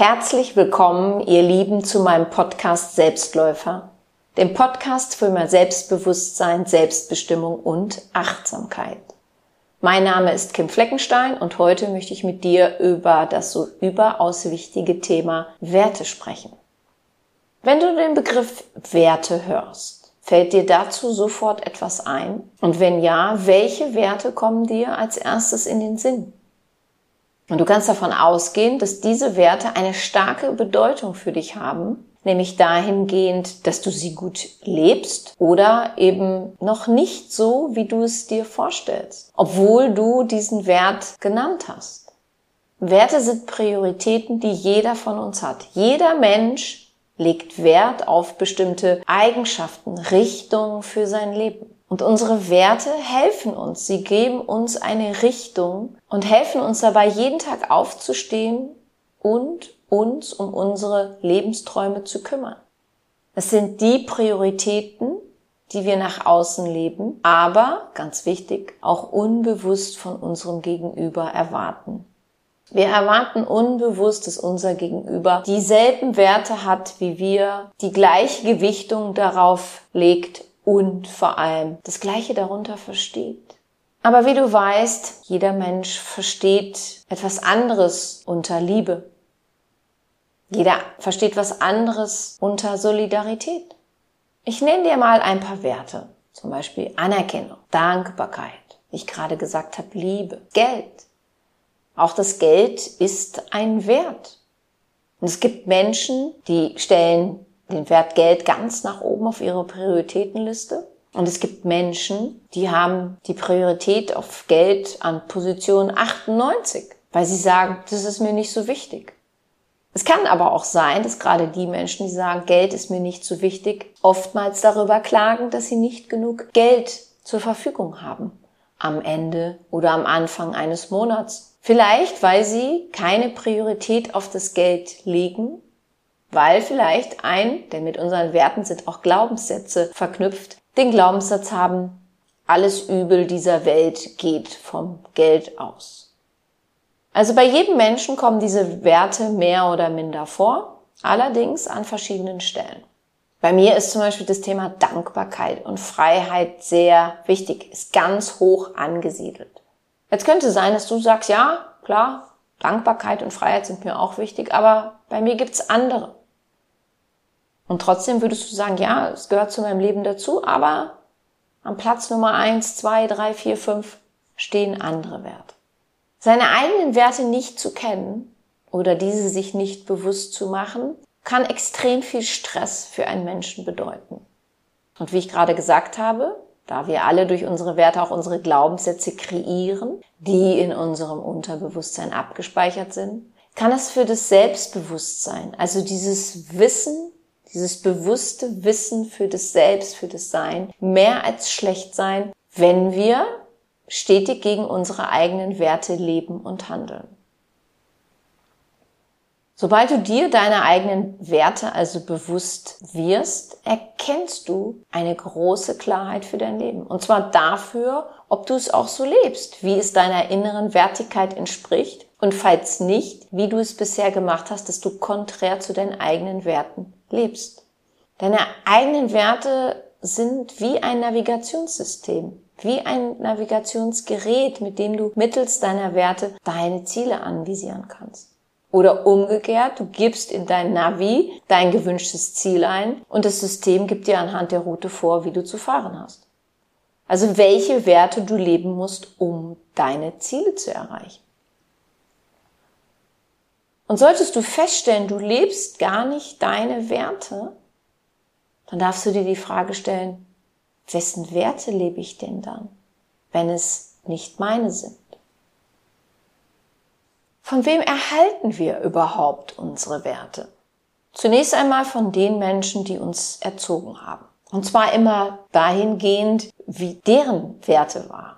Herzlich willkommen, ihr Lieben, zu meinem Podcast Selbstläufer, dem Podcast für mehr Selbstbewusstsein, Selbstbestimmung und Achtsamkeit. Mein Name ist Kim Fleckenstein und heute möchte ich mit dir über das so überaus wichtige Thema Werte sprechen. Wenn du den Begriff Werte hörst, fällt dir dazu sofort etwas ein? Und wenn ja, welche Werte kommen dir als erstes in den Sinn? Und du kannst davon ausgehen, dass diese Werte eine starke Bedeutung für dich haben, nämlich dahingehend, dass du sie gut lebst oder eben noch nicht so, wie du es dir vorstellst, obwohl du diesen Wert genannt hast. Werte sind Prioritäten, die jeder von uns hat. Jeder Mensch legt Wert auf bestimmte Eigenschaften, Richtungen für sein Leben. Und unsere Werte helfen uns, sie geben uns eine Richtung und helfen uns dabei, jeden Tag aufzustehen und uns um unsere Lebensträume zu kümmern. Es sind die Prioritäten, die wir nach außen leben, aber, ganz wichtig, auch unbewusst von unserem Gegenüber erwarten. Wir erwarten unbewusst, dass unser Gegenüber dieselben Werte hat wie wir, die gleiche Gewichtung darauf legt und vor allem das Gleiche darunter versteht. Aber wie du weißt, jeder Mensch versteht etwas anderes unter Liebe. Jeder versteht was anderes unter Solidarität. Ich nenne dir mal ein paar Werte. Zum Beispiel Anerkennung, Dankbarkeit. Ich gerade gesagt habe, Liebe, Geld. Auch das Geld ist ein Wert. Und es gibt Menschen, die stellen den Wert Geld ganz nach oben auf ihre Prioritätenliste. Und es gibt Menschen, die haben die Priorität auf Geld an Position 98, weil sie sagen, das ist mir nicht so wichtig. Es kann aber auch sein, dass gerade die Menschen, die sagen, Geld ist mir nicht so wichtig, oftmals darüber klagen, dass sie nicht genug Geld zur Verfügung haben. Am Ende oder am Anfang eines Monats. Vielleicht, weil sie keine Priorität auf das Geld legen, weil vielleicht ein, denn mit unseren Werten sind auch Glaubenssätze verknüpft, den Glaubenssatz haben, alles Übel dieser Welt geht vom Geld aus. Also bei jedem Menschen kommen diese Werte mehr oder minder vor, allerdings an verschiedenen Stellen. Bei mir ist zum Beispiel das Thema Dankbarkeit und Freiheit sehr wichtig, ist ganz hoch angesiedelt. Jetzt könnte sein, dass du sagst, ja, klar, Dankbarkeit und Freiheit sind mir auch wichtig, aber bei mir gibt's andere. Und trotzdem würdest du sagen, ja, es gehört zu meinem Leben dazu, aber am Platz Nummer eins, zwei, drei, vier, fünf stehen andere Werte. Seine eigenen Werte nicht zu kennen oder diese sich nicht bewusst zu machen, kann extrem viel Stress für einen Menschen bedeuten. Und wie ich gerade gesagt habe, da wir alle durch unsere Werte auch unsere Glaubenssätze kreieren, die in unserem Unterbewusstsein abgespeichert sind, kann es für das Selbstbewusstsein, also dieses Wissen, dieses bewusste Wissen für das Selbst, für das Sein, mehr als schlecht sein, wenn wir stetig gegen unsere eigenen Werte leben und handeln. Sobald du dir deine eigenen Werte also bewusst wirst, erkennst du eine große Klarheit für dein Leben. Und zwar dafür, ob du es auch so lebst, wie es deiner inneren Wertigkeit entspricht und falls nicht, wie du es bisher gemacht hast, dass du konträr zu deinen eigenen Werten lebst. Deine eigenen Werte sind wie ein Navigationssystem, wie ein Navigationsgerät, mit dem du mittels deiner Werte deine Ziele anvisieren kannst. Oder umgekehrt, du gibst in dein Navi dein gewünschtes Ziel ein und das System gibt dir anhand der Route vor, wie du zu fahren hast. Also welche Werte du leben musst, um deine Ziele zu erreichen. Und solltest du feststellen, du lebst gar nicht deine Werte, dann darfst du dir die Frage stellen, wessen Werte lebe ich denn dann, wenn es nicht meine sind? Von wem erhalten wir überhaupt unsere Werte? Zunächst einmal von den Menschen, die uns erzogen haben. Und zwar immer dahingehend, wie deren Werte waren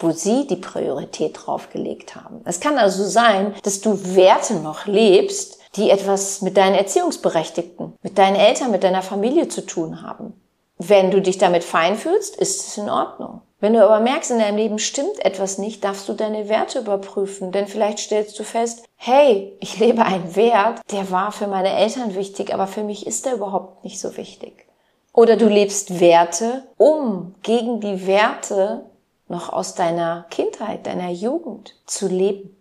wo sie die Priorität draufgelegt haben. Es kann also sein, dass du Werte noch lebst, die etwas mit deinen Erziehungsberechtigten, mit deinen Eltern, mit deiner Familie zu tun haben. wenn du dich damit fein fühlst, ist es in Ordnung. Wenn du aber merkst, in deinem Leben stimmt etwas nicht, darfst du deine Werte überprüfen. Denn vielleicht stellst du fest, hey, ich lebe einen Wert, der war für meine Eltern wichtig, aber für mich ist er überhaupt nicht so wichtig. Oder du lebst Werte, um gegen die Werte noch aus deiner Kindheit, deiner Jugend zu leben.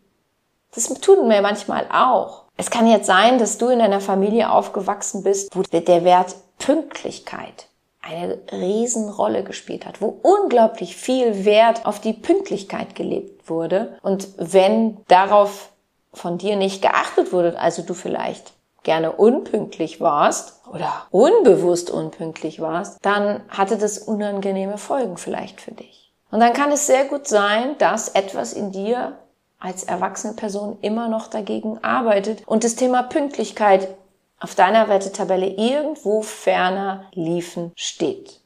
Das tun wir manchmal auch. Es kann jetzt sein, dass du in einer Familie aufgewachsen bist, wo der Wert Pünktlichkeit eine Riesenrolle gespielt hat, wo unglaublich viel Wert auf die Pünktlichkeit gelebt wurde. Und wenn darauf von dir nicht geachtet wurde, also du vielleicht gerne unpünktlich warst oder unbewusst unpünktlich warst, dann hatte das unangenehme Folgen vielleicht für dich. Und dann kann es sehr gut sein, dass etwas in dir als erwachsene Person immer noch dagegen arbeitet und das Thema Pünktlichkeit auf deiner Wertetabelle irgendwo ferner liefen steht.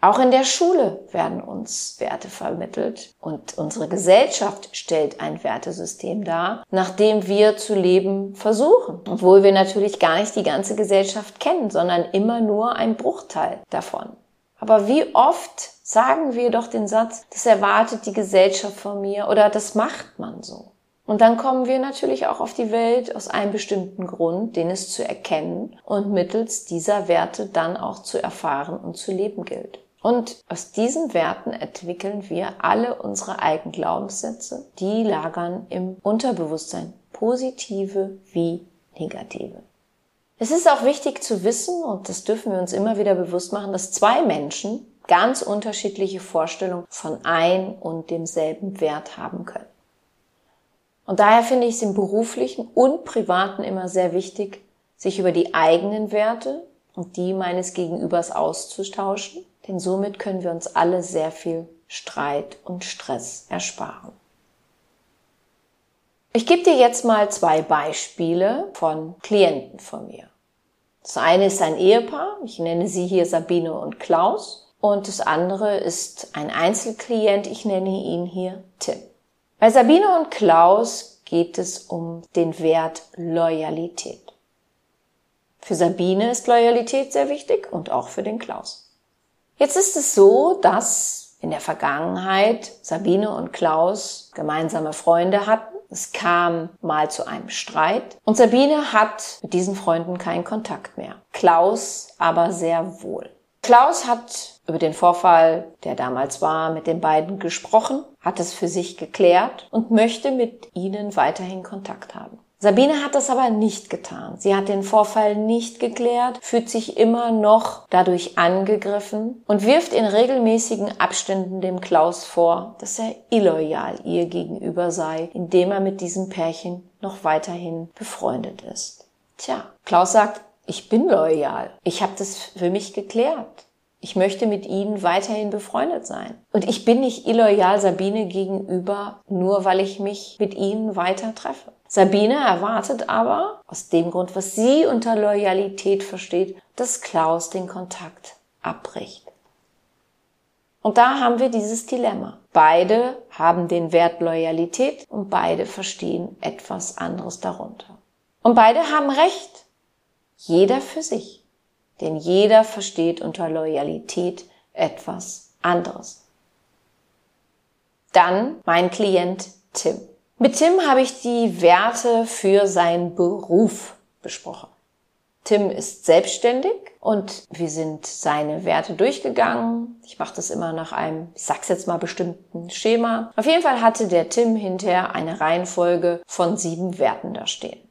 Auch in der Schule werden uns Werte vermittelt und unsere Gesellschaft stellt ein Wertesystem dar, nach dem wir zu leben versuchen, obwohl wir natürlich gar nicht die ganze Gesellschaft kennen, sondern immer nur ein Bruchteil davon. Aber wie oft sagen wir doch den Satz, das erwartet die Gesellschaft von mir oder das macht man so. Und dann kommen wir natürlich auch auf die Welt aus einem bestimmten Grund, den es zu erkennen und mittels dieser Werte dann auch zu erfahren und zu leben gilt. Und aus diesen Werten entwickeln wir alle unsere eigenen Glaubenssätze, die lagern im Unterbewusstsein, positive wie negative. Es ist auch wichtig zu wissen, und das dürfen wir uns immer wieder bewusst machen, dass zwei Menschen ganz unterschiedliche Vorstellungen von ein und demselben Wert haben können. Und daher finde ich es im beruflichen und privaten immer sehr wichtig, sich über die eigenen Werte und die meines Gegenübers auszutauschen, denn somit können wir uns alle sehr viel Streit und Stress ersparen. Ich gebe dir jetzt mal zwei Beispiele von Klienten von mir. Das eine ist ein Ehepaar, ich nenne sie hier Sabine und Klaus, und das andere ist ein Einzelklient, ich nenne ihn hier Tim. Bei Sabine und Klaus geht es um den Wert Loyalität. Für Sabine ist Loyalität sehr wichtig und auch für den Klaus. Jetzt ist es so, dass in der Vergangenheit Sabine und Klaus gemeinsame Freunde hatten. Es kam mal zu einem Streit und Sabine hat mit diesen Freunden keinen Kontakt mehr. Klaus aber sehr wohl. Klaus hat über den Vorfall, der damals war, mit den beiden gesprochen, hat es für sich geklärt und möchte mit ihnen weiterhin Kontakt haben. Sabine hat das aber nicht getan. Sie hat den Vorfall nicht geklärt, fühlt sich immer noch dadurch angegriffen und wirft in regelmäßigen Abständen dem Klaus vor, dass er illoyal ihr gegenüber sei, indem er mit diesem Pärchen noch weiterhin befreundet ist. Tja, Klaus sagt, ich bin loyal. Ich habe das für mich geklärt. Ich möchte mit ihnen weiterhin befreundet sein. Und ich bin nicht illoyal Sabine gegenüber, nur weil ich mich mit ihnen weiter treffe. Sabine erwartet aber, aus dem Grund, was sie unter Loyalität versteht, dass Klaus den Kontakt abbricht. Und da haben wir dieses Dilemma. Beide haben den Wert Loyalität und beide verstehen etwas anderes darunter. Und beide haben Recht. Jeder für sich. Denn jeder versteht unter Loyalität etwas anderes. Dann mein Klient Tim. Mit Tim habe ich die Werte für seinen Beruf besprochen. Tim ist selbstständig und wir sind seine Werte durchgegangen. Ich mache das immer nach einem, ich sag's jetzt mal, bestimmten Schema. Auf jeden Fall hatte der Tim hinterher eine Reihenfolge von sieben Werten da stehen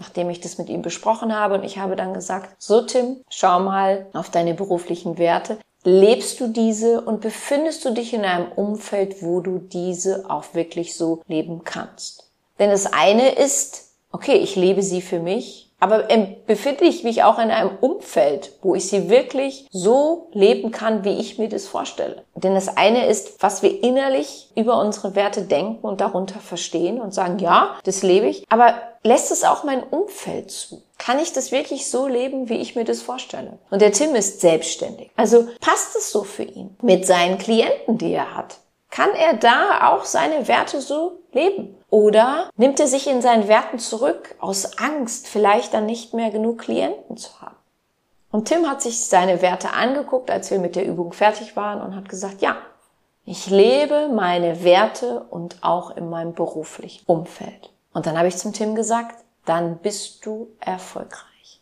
nachdem ich das mit ihm besprochen habe. Und ich habe dann gesagt, so Tim, schau mal auf deine beruflichen Werte. Lebst du diese und befindest du dich in einem Umfeld, wo du diese auch wirklich so leben kannst? Denn das eine ist, okay, ich lebe sie für mich, aber befinde ich mich auch in einem Umfeld, wo ich sie wirklich so leben kann, wie ich mir das vorstelle. Denn das eine ist, was wir innerlich über unsere Werte denken und darunter verstehen und sagen, ja, das lebe ich, aber lässt es auch mein Umfeld zu? Kann ich das wirklich so leben, wie ich mir das vorstelle? Und der Tim ist selbstständig. Also passt es so für ihn mit seinen Klienten, die er hat? Kann er da auch seine Werte so leben? Oder nimmt er sich in seinen Werten zurück aus Angst, vielleicht dann nicht mehr genug Klienten zu haben? Und Tim hat sich seine Werte angeguckt, als wir mit der Übung fertig waren und hat gesagt, ja, ich lebe meine Werte und auch in meinem beruflichen Umfeld. Und dann habe ich zum Tim gesagt, dann bist du erfolgreich.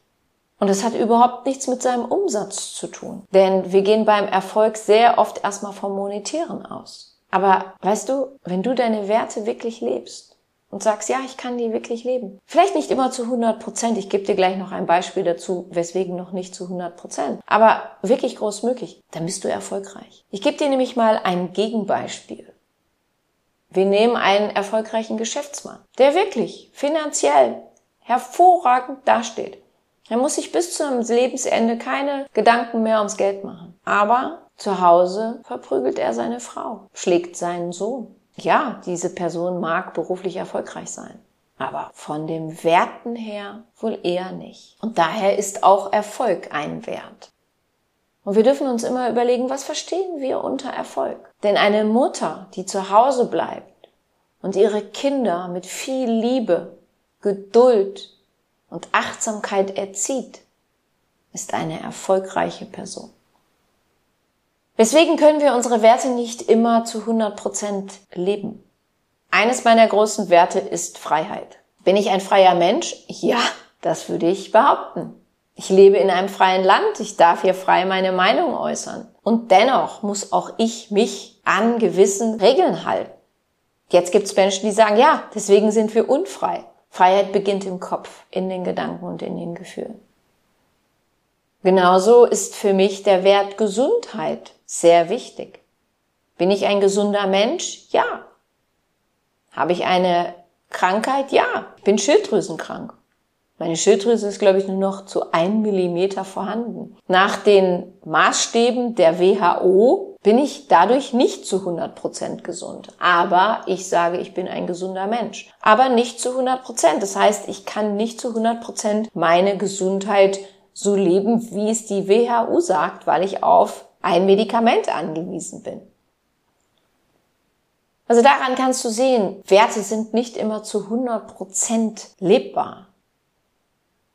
Und das hat überhaupt nichts mit seinem Umsatz zu tun. Denn wir gehen beim Erfolg sehr oft erstmal vom Monetären aus. Aber weißt du, wenn du deine Werte wirklich lebst und sagst, ja, ich kann die wirklich leben. Vielleicht nicht immer zu 100 Prozent. Ich gebe dir gleich noch ein Beispiel dazu, weswegen noch nicht zu 100 Prozent. Aber wirklich groß möglich. Dann bist du erfolgreich. Ich gebe dir nämlich mal ein Gegenbeispiel. Wir nehmen einen erfolgreichen Geschäftsmann, der wirklich finanziell hervorragend dasteht. Er muss sich bis zum Lebensende keine Gedanken mehr ums Geld machen. Aber zu Hause verprügelt er seine Frau, schlägt seinen Sohn. Ja, diese Person mag beruflich erfolgreich sein. Aber von den Werten her wohl eher nicht. Und daher ist auch Erfolg ein Wert. Und wir dürfen uns immer überlegen, was verstehen wir unter Erfolg? Denn eine Mutter, die zu Hause bleibt und ihre Kinder mit viel Liebe, Geduld und Achtsamkeit erzieht, ist eine erfolgreiche Person. Weswegen können wir unsere Werte nicht immer zu 100 Prozent leben? Eines meiner großen Werte ist Freiheit. Bin ich ein freier Mensch? Ja, das würde ich behaupten. Ich lebe in einem freien Land, ich darf hier frei meine Meinung äußern. Und dennoch muss auch ich mich an gewissen Regeln halten. Jetzt gibt es Menschen, die sagen, ja, deswegen sind wir unfrei. Freiheit beginnt im Kopf, in den Gedanken und in den Gefühlen. Genauso ist für mich der Wert Gesundheit sehr wichtig. Bin ich ein gesunder Mensch? Ja. Habe ich eine Krankheit? Ja. Bin schilddrüsenkrank. Meine Schilddrüse ist, glaube ich, nur noch zu einem Millimeter vorhanden. Nach den Maßstäben der WHO bin ich dadurch nicht zu 100 Prozent gesund. Aber ich sage, ich bin ein gesunder Mensch. Aber nicht zu 100 Prozent. Das heißt, ich kann nicht zu 100 Prozent meine Gesundheit so leben, wie es die WHO sagt, weil ich auf ein Medikament angewiesen bin. Also daran kannst du sehen, Werte sind nicht immer zu 100 Prozent lebbar.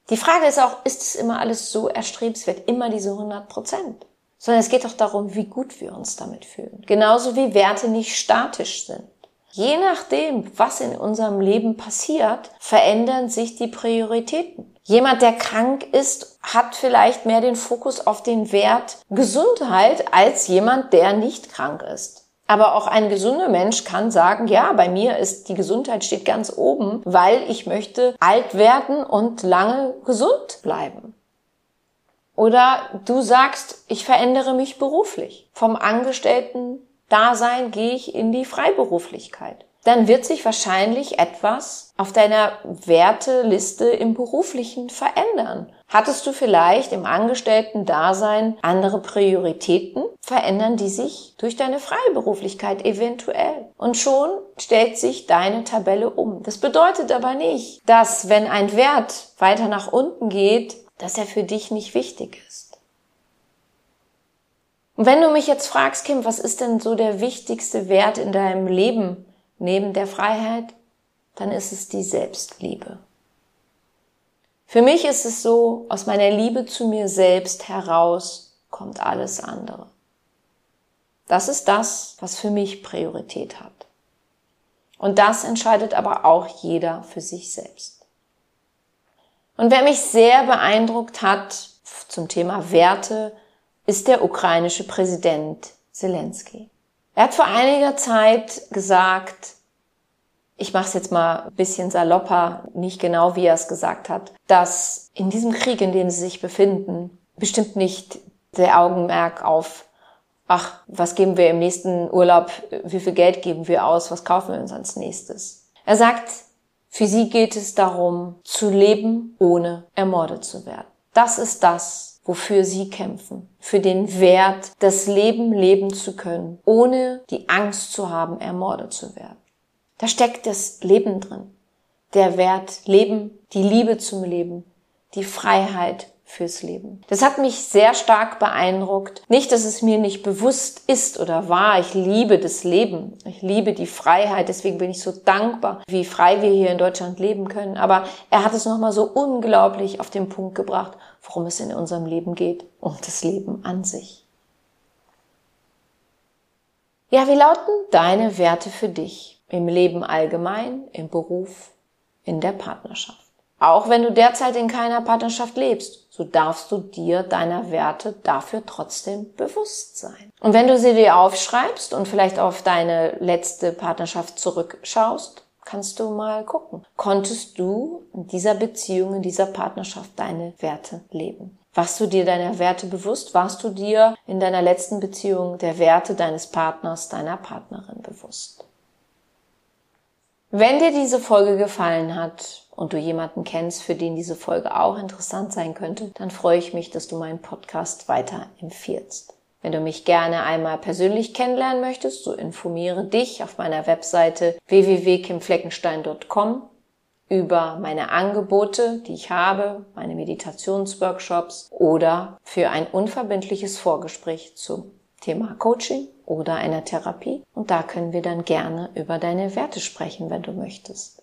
Die Frage ist auch, ist es immer alles so erstrebenswert, immer diese 100 Prozent? Sondern es geht doch darum, wie gut wir uns damit fühlen. Genauso wie Werte nicht statisch sind. Je nachdem, was in unserem Leben passiert, verändern sich die Prioritäten. Jemand, der krank ist, hat vielleicht mehr den Fokus auf den Wert Gesundheit als jemand, der nicht krank ist. Aber auch ein gesunder Mensch kann sagen, ja, bei mir ist die Gesundheit steht ganz oben, weil ich möchte alt werden und lange gesund bleiben. Oder du sagst, ich verändere mich beruflich. Vom Angestellten-Dasein gehe ich in die Freiberuflichkeit dann wird sich wahrscheinlich etwas auf deiner Werteliste im beruflichen verändern. Hattest du vielleicht im Angestellten-Dasein andere Prioritäten? Verändern die sich durch deine Freiberuflichkeit eventuell. Und schon stellt sich deine Tabelle um. Das bedeutet aber nicht, dass wenn ein Wert weiter nach unten geht, dass er für dich nicht wichtig ist. Und wenn du mich jetzt fragst, Kim, was ist denn so der wichtigste Wert in deinem Leben? Neben der Freiheit, dann ist es die Selbstliebe. Für mich ist es so, aus meiner Liebe zu mir selbst heraus kommt alles andere. Das ist das, was für mich Priorität hat. Und das entscheidet aber auch jeder für sich selbst. Und wer mich sehr beeindruckt hat zum Thema Werte, ist der ukrainische Präsident Zelensky. Er hat vor einiger Zeit gesagt, ich mache es jetzt mal ein bisschen salopper, nicht genau wie er es gesagt hat, dass in diesem Krieg, in dem sie sich befinden, bestimmt nicht der Augenmerk auf, ach, was geben wir im nächsten Urlaub, wie viel Geld geben wir aus, was kaufen wir uns als nächstes. Er sagt, für sie geht es darum, zu leben, ohne ermordet zu werden. Das ist das, wofür sie kämpfen, für den Wert, das Leben leben zu können, ohne die Angst zu haben, ermordet zu werden. Da steckt das Leben drin, der Wert Leben, die Liebe zum Leben, die Freiheit fürs Leben. Das hat mich sehr stark beeindruckt. Nicht, dass es mir nicht bewusst ist oder war. Ich liebe das Leben. Ich liebe die Freiheit. Deswegen bin ich so dankbar, wie frei wir hier in Deutschland leben können. Aber er hat es nochmal so unglaublich auf den Punkt gebracht, worum es in unserem Leben geht. Um das Leben an sich. Ja, wie lauten deine Werte für dich? Im Leben allgemein, im Beruf, in der Partnerschaft. Auch wenn du derzeit in keiner Partnerschaft lebst, so darfst du dir deiner Werte dafür trotzdem bewusst sein. Und wenn du sie dir aufschreibst und vielleicht auf deine letzte Partnerschaft zurückschaust, kannst du mal gucken. Konntest du in dieser Beziehung, in dieser Partnerschaft deine Werte leben? Warst du dir deiner Werte bewusst? Warst du dir in deiner letzten Beziehung der Werte deines Partners, deiner Partnerin bewusst? Wenn dir diese Folge gefallen hat und du jemanden kennst, für den diese Folge auch interessant sein könnte, dann freue ich mich, dass du meinen Podcast weiter empfiehlst. Wenn du mich gerne einmal persönlich kennenlernen möchtest, so informiere dich auf meiner Webseite www.kimfleckenstein.com über meine Angebote, die ich habe, meine Meditationsworkshops oder für ein unverbindliches Vorgespräch zum Thema Coaching oder einer Therapie. Und da können wir dann gerne über deine Werte sprechen, wenn du möchtest.